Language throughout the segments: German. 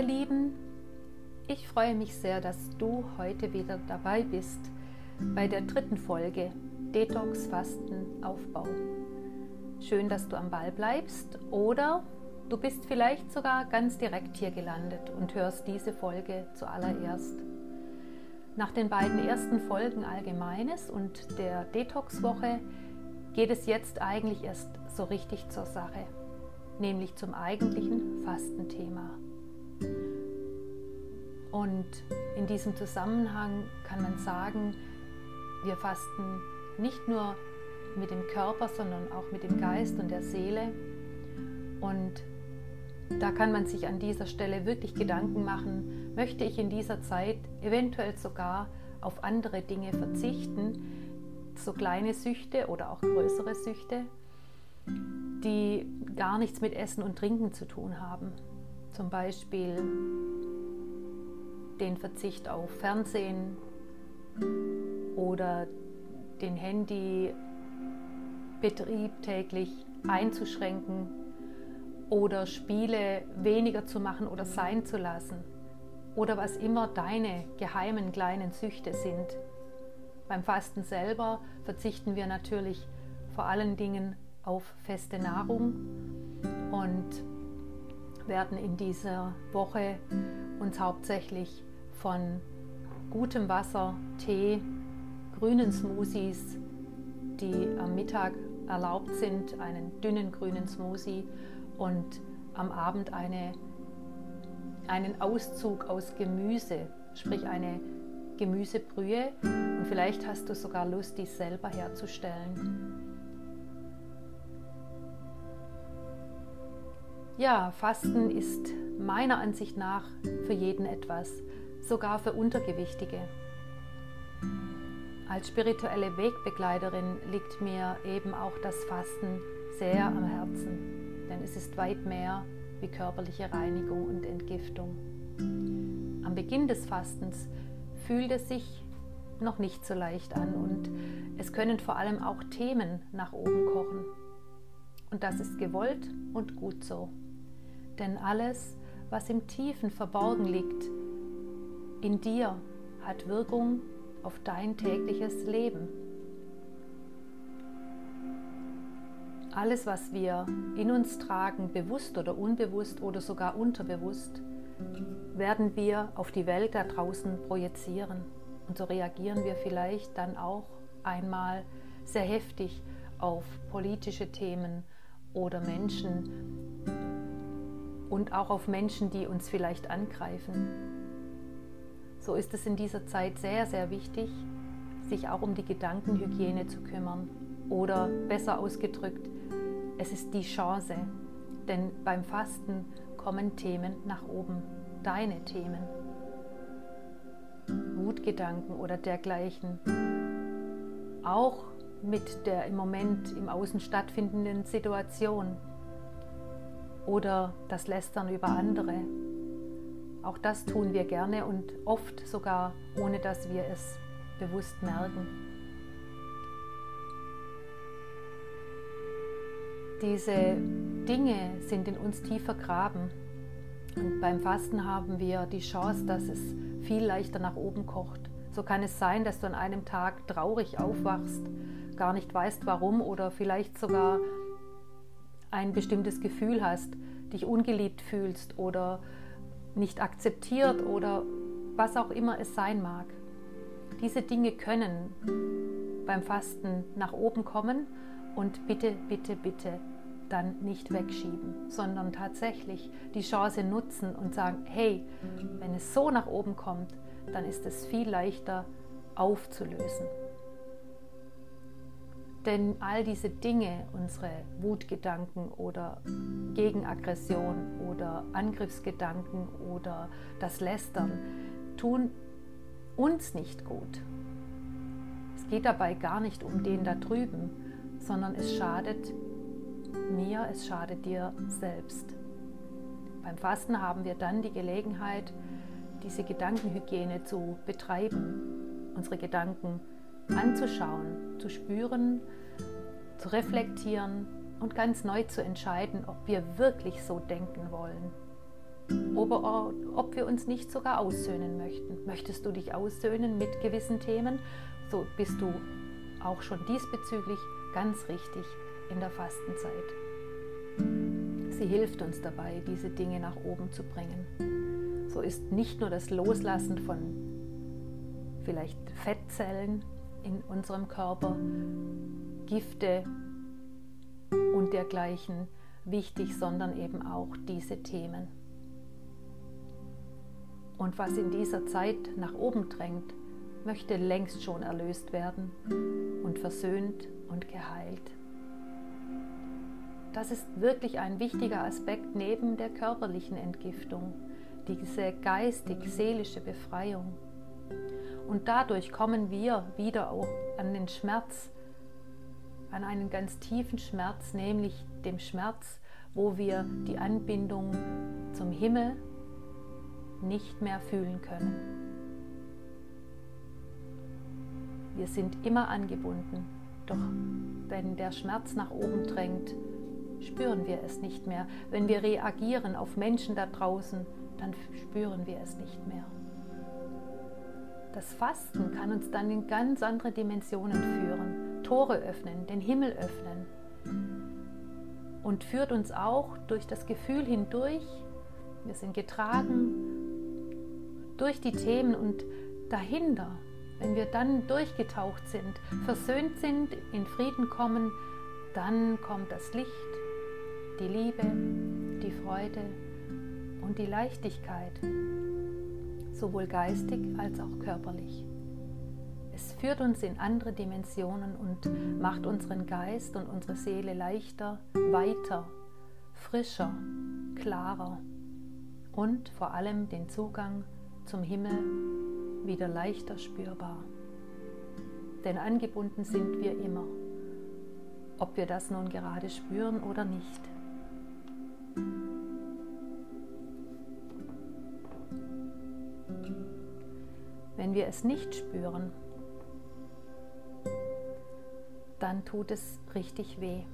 ihr Lieben, ich freue mich sehr, dass du heute wieder dabei bist bei der dritten Folge Detox Fasten Aufbau. Schön, dass du am Ball bleibst oder du bist vielleicht sogar ganz direkt hier gelandet und hörst diese Folge zuallererst. Nach den beiden ersten Folgen Allgemeines und der Detox-Woche geht es jetzt eigentlich erst so richtig zur Sache, nämlich zum eigentlichen Fastenthema. Und in diesem Zusammenhang kann man sagen, wir fasten nicht nur mit dem Körper, sondern auch mit dem Geist und der Seele. Und da kann man sich an dieser Stelle wirklich Gedanken machen, möchte ich in dieser Zeit eventuell sogar auf andere Dinge verzichten, so kleine Süchte oder auch größere Süchte, die gar nichts mit Essen und Trinken zu tun haben. Zum Beispiel den Verzicht auf Fernsehen oder den Handybetrieb täglich einzuschränken oder Spiele weniger zu machen oder sein zu lassen oder was immer deine geheimen kleinen Süchte sind. Beim Fasten selber verzichten wir natürlich vor allen Dingen auf feste Nahrung und werden in dieser Woche uns hauptsächlich von gutem Wasser, Tee, grünen Smoothies, die am Mittag erlaubt sind, einen dünnen grünen Smoothie und am Abend eine, einen Auszug aus Gemüse, sprich eine Gemüsebrühe und vielleicht hast du sogar Lust, dies selber herzustellen. Ja, Fasten ist meiner Ansicht nach für jeden etwas, sogar für Untergewichtige. Als spirituelle Wegbegleiterin liegt mir eben auch das Fasten sehr am Herzen, denn es ist weit mehr wie körperliche Reinigung und Entgiftung. Am Beginn des Fastens fühlt es sich noch nicht so leicht an und es können vor allem auch Themen nach oben kochen. Und das ist gewollt und gut so. Denn alles, was im Tiefen verborgen liegt, in dir hat Wirkung auf dein tägliches Leben. Alles, was wir in uns tragen, bewusst oder unbewusst oder sogar unterbewusst, werden wir auf die Welt da draußen projizieren. Und so reagieren wir vielleicht dann auch einmal sehr heftig auf politische Themen oder Menschen und auch auf Menschen, die uns vielleicht angreifen. So ist es in dieser Zeit sehr, sehr wichtig, sich auch um die Gedankenhygiene zu kümmern. Oder besser ausgedrückt, es ist die Chance, denn beim Fasten kommen Themen nach oben, deine Themen. Wutgedanken oder dergleichen. Auch mit der im Moment im Außen stattfindenden Situation. Oder das Lästern über andere. Auch das tun wir gerne und oft sogar, ohne dass wir es bewusst merken. Diese Dinge sind in uns tief vergraben. Und beim Fasten haben wir die Chance, dass es viel leichter nach oben kocht. So kann es sein, dass du an einem Tag traurig aufwachst, gar nicht weißt warum oder vielleicht sogar ein bestimmtes Gefühl hast, dich ungeliebt fühlst oder nicht akzeptiert oder was auch immer es sein mag. Diese Dinge können beim Fasten nach oben kommen und bitte, bitte, bitte dann nicht wegschieben, sondern tatsächlich die Chance nutzen und sagen, hey, wenn es so nach oben kommt, dann ist es viel leichter aufzulösen. Denn all diese Dinge, unsere Wutgedanken oder Gegenaggression oder Angriffsgedanken oder das Lästern, tun uns nicht gut. Es geht dabei gar nicht um den da drüben, sondern es schadet mir, es schadet dir selbst. Beim Fasten haben wir dann die Gelegenheit, diese Gedankenhygiene zu betreiben, unsere Gedanken anzuschauen, zu spüren, zu reflektieren und ganz neu zu entscheiden, ob wir wirklich so denken wollen. oder ob wir uns nicht sogar aussöhnen möchten. Möchtest du dich aussöhnen mit gewissen Themen, so bist du auch schon diesbezüglich ganz richtig in der Fastenzeit. Sie hilft uns dabei, diese Dinge nach oben zu bringen. So ist nicht nur das Loslassen von vielleicht Fettzellen in unserem Körper, Gifte und dergleichen wichtig, sondern eben auch diese Themen. Und was in dieser Zeit nach oben drängt, möchte längst schon erlöst werden und versöhnt und geheilt. Das ist wirklich ein wichtiger Aspekt neben der körperlichen Entgiftung, diese geistig-seelische Befreiung. Und dadurch kommen wir wieder auch an den Schmerz, an einen ganz tiefen Schmerz, nämlich dem Schmerz, wo wir die Anbindung zum Himmel nicht mehr fühlen können. Wir sind immer angebunden, doch wenn der Schmerz nach oben drängt, spüren wir es nicht mehr. Wenn wir reagieren auf Menschen da draußen, dann spüren wir es nicht mehr. Das Fasten kann uns dann in ganz andere Dimensionen führen, Tore öffnen, den Himmel öffnen und führt uns auch durch das Gefühl hindurch. Wir sind getragen durch die Themen und dahinter, wenn wir dann durchgetaucht sind, versöhnt sind, in Frieden kommen, dann kommt das Licht, die Liebe, die Freude und die Leichtigkeit sowohl geistig als auch körperlich. Es führt uns in andere Dimensionen und macht unseren Geist und unsere Seele leichter, weiter, frischer, klarer und vor allem den Zugang zum Himmel wieder leichter spürbar. Denn angebunden sind wir immer, ob wir das nun gerade spüren oder nicht. Wenn wir es nicht spüren, dann tut es richtig weh.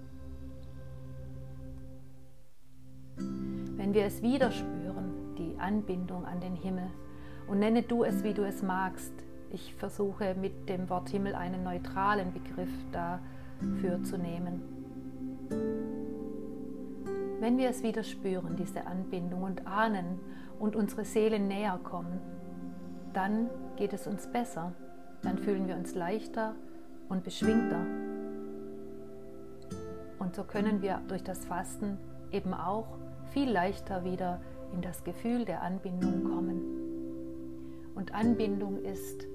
Wenn wir es wieder spüren, die Anbindung an den Himmel, und nenne du es, wie du es magst, ich versuche mit dem Wort Himmel einen neutralen Begriff dafür zu nehmen. Wenn wir es wieder spüren, diese Anbindung und ahnen und unsere Seele näher kommen, dann geht es uns besser, dann fühlen wir uns leichter und beschwingter. Und so können wir durch das Fasten eben auch viel leichter wieder in das Gefühl der Anbindung kommen. Und Anbindung ist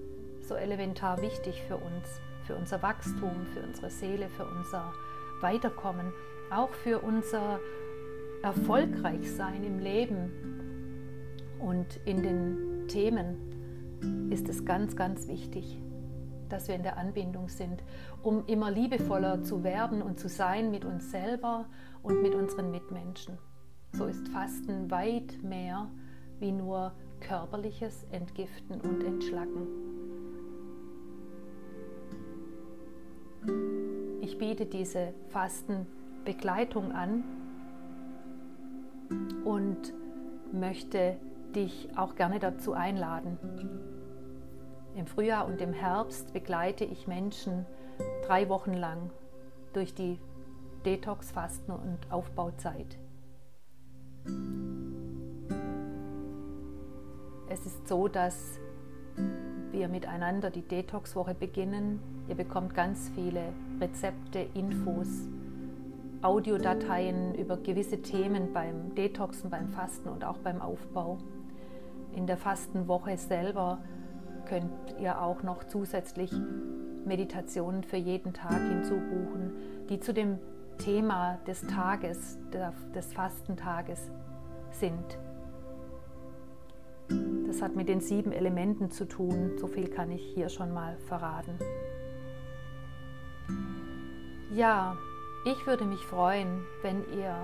so elementar wichtig für uns, für unser Wachstum, für unsere Seele, für unser Weiterkommen, auch für unser Erfolgreichsein im Leben und in den Themen, ist es ganz, ganz wichtig, dass wir in der Anbindung sind, um immer liebevoller zu werden und zu sein mit uns selber und mit unseren Mitmenschen. So ist Fasten weit mehr wie nur körperliches Entgiften und Entschlacken. Ich biete diese Fastenbegleitung an und möchte dich auch gerne dazu einladen. Im Frühjahr und im Herbst begleite ich Menschen drei Wochen lang durch die Detox-Fasten- und Aufbauzeit. Es ist so, dass wir miteinander die Detox-Woche beginnen. Ihr bekommt ganz viele Rezepte, Infos, Audiodateien über gewisse Themen beim Detoxen, beim Fasten und auch beim Aufbau. In der Fastenwoche selber könnt ihr auch noch zusätzlich Meditationen für jeden Tag hinzubuchen, die zu dem Thema des Tages, des Fastentages sind. Das hat mit den sieben Elementen zu tun, so viel kann ich hier schon mal verraten. Ja, ich würde mich freuen, wenn ihr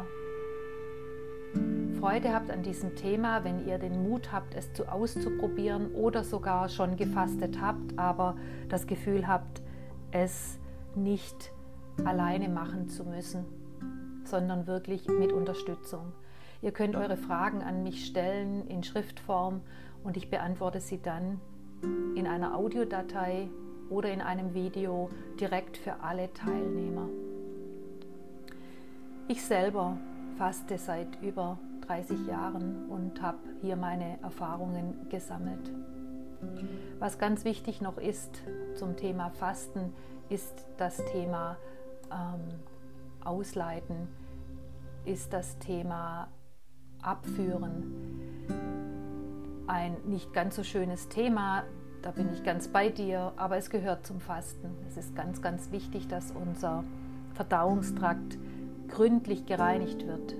Freude habt an diesem Thema, wenn ihr den Mut habt, es zu auszuprobieren oder sogar schon gefastet habt, aber das Gefühl habt, es nicht alleine machen zu müssen, sondern wirklich mit Unterstützung. Ihr könnt eure Fragen an mich stellen in Schriftform und ich beantworte sie dann in einer Audiodatei oder in einem Video direkt für alle Teilnehmer. Ich selber faste seit über 30 Jahren und habe hier meine Erfahrungen gesammelt. Was ganz wichtig noch ist zum Thema Fasten, ist das Thema ähm, Ausleiten, ist das Thema Abführen. Ein nicht ganz so schönes Thema, da bin ich ganz bei dir, aber es gehört zum Fasten. Es ist ganz, ganz wichtig, dass unser Verdauungstrakt gründlich gereinigt wird,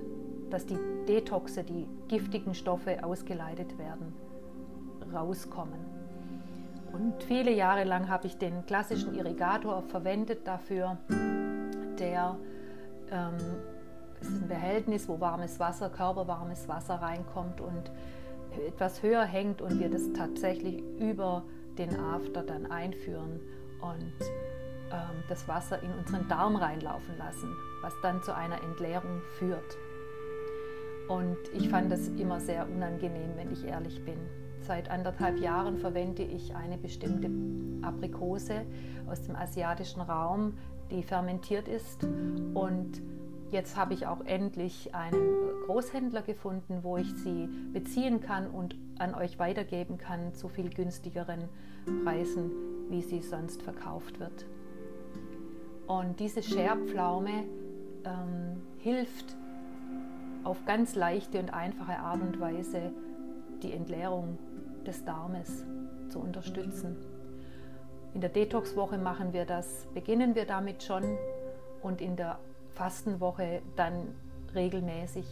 dass die Detoxe, die giftigen Stoffe ausgeleitet werden, rauskommen. Und viele Jahre lang habe ich den klassischen Irrigator verwendet dafür, der ähm, ist ein Behältnis, wo warmes Wasser, körperwarmes Wasser reinkommt und etwas höher hängt und wir das tatsächlich über den After dann einführen und ähm, das Wasser in unseren Darm reinlaufen lassen, was dann zu einer Entleerung führt. Und ich fand das immer sehr unangenehm, wenn ich ehrlich bin. Seit anderthalb Jahren verwende ich eine bestimmte Aprikose aus dem asiatischen Raum, die fermentiert ist. Und jetzt habe ich auch endlich einen Großhändler gefunden, wo ich sie beziehen kann und an euch weitergeben kann zu viel günstigeren Preisen, wie sie sonst verkauft wird. Und diese Scherpflaume ähm, hilft auf ganz leichte und einfache Art und Weise die Entleerung des Darmes zu unterstützen. In der Detox-Woche machen wir das, beginnen wir damit schon und in der Fastenwoche dann regelmäßig.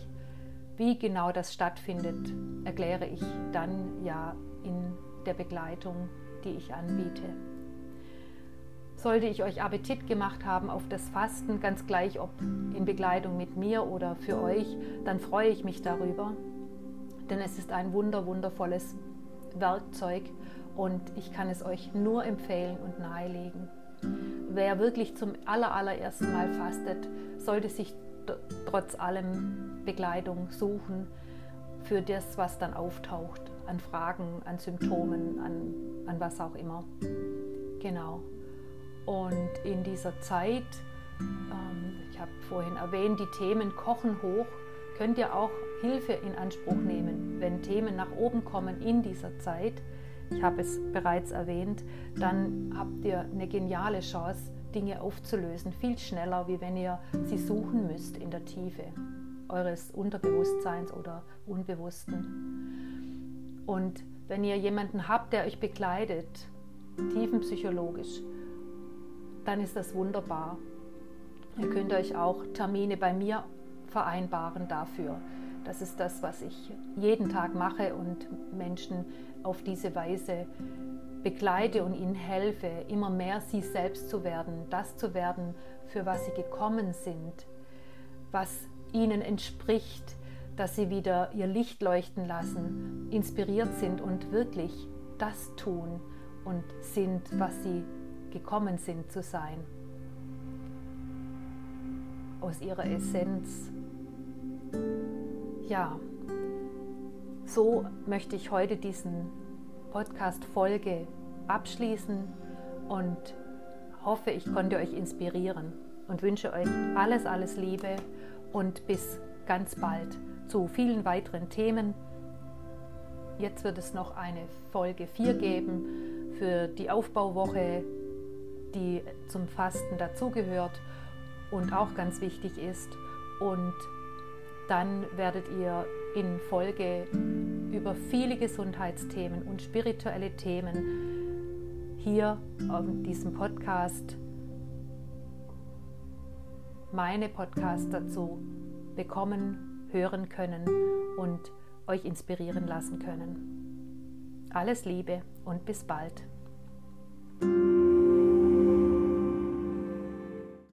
Wie genau das stattfindet, erkläre ich dann ja in der Begleitung, die ich anbiete. Sollte ich euch Appetit gemacht haben auf das Fasten, ganz gleich ob in Begleitung mit mir oder für euch, dann freue ich mich darüber, denn es ist ein wunder, wundervolles Werkzeug und ich kann es euch nur empfehlen und nahelegen. Wer wirklich zum allerersten Mal fastet, sollte sich trotz allem Begleitung suchen für das, was dann auftaucht, an Fragen, an Symptomen, an, an was auch immer. Genau. Und in dieser Zeit, ähm, ich habe vorhin erwähnt, die Themen kochen hoch, könnt ihr auch Hilfe in Anspruch nehmen. Wenn Themen nach oben kommen in dieser Zeit, ich habe es bereits erwähnt, dann habt ihr eine geniale Chance, Dinge aufzulösen, viel schneller, wie wenn ihr sie suchen müsst in der Tiefe eures Unterbewusstseins oder Unbewussten. Und wenn ihr jemanden habt, der euch begleitet, tiefenpsychologisch, dann ist das wunderbar. Ihr könnt euch auch Termine bei mir vereinbaren dafür. Das ist das, was ich jeden Tag mache und Menschen auf diese Weise begleite und ihnen helfe, immer mehr sie selbst zu werden, das zu werden, für was sie gekommen sind, was ihnen entspricht, dass sie wieder ihr Licht leuchten lassen, inspiriert sind und wirklich das tun und sind, was sie gekommen sind zu sein. Aus ihrer Essenz ja, so möchte ich heute diesen Podcast-Folge abschließen und hoffe, ich konnte euch inspirieren und wünsche euch alles, alles Liebe und bis ganz bald zu vielen weiteren Themen. Jetzt wird es noch eine Folge 4 geben für die Aufbauwoche, die zum Fasten dazugehört und auch ganz wichtig ist. Und dann werdet ihr in Folge über viele Gesundheitsthemen und spirituelle Themen hier auf diesem Podcast meine Podcasts dazu bekommen, hören können und euch inspirieren lassen können. Alles Liebe und bis bald.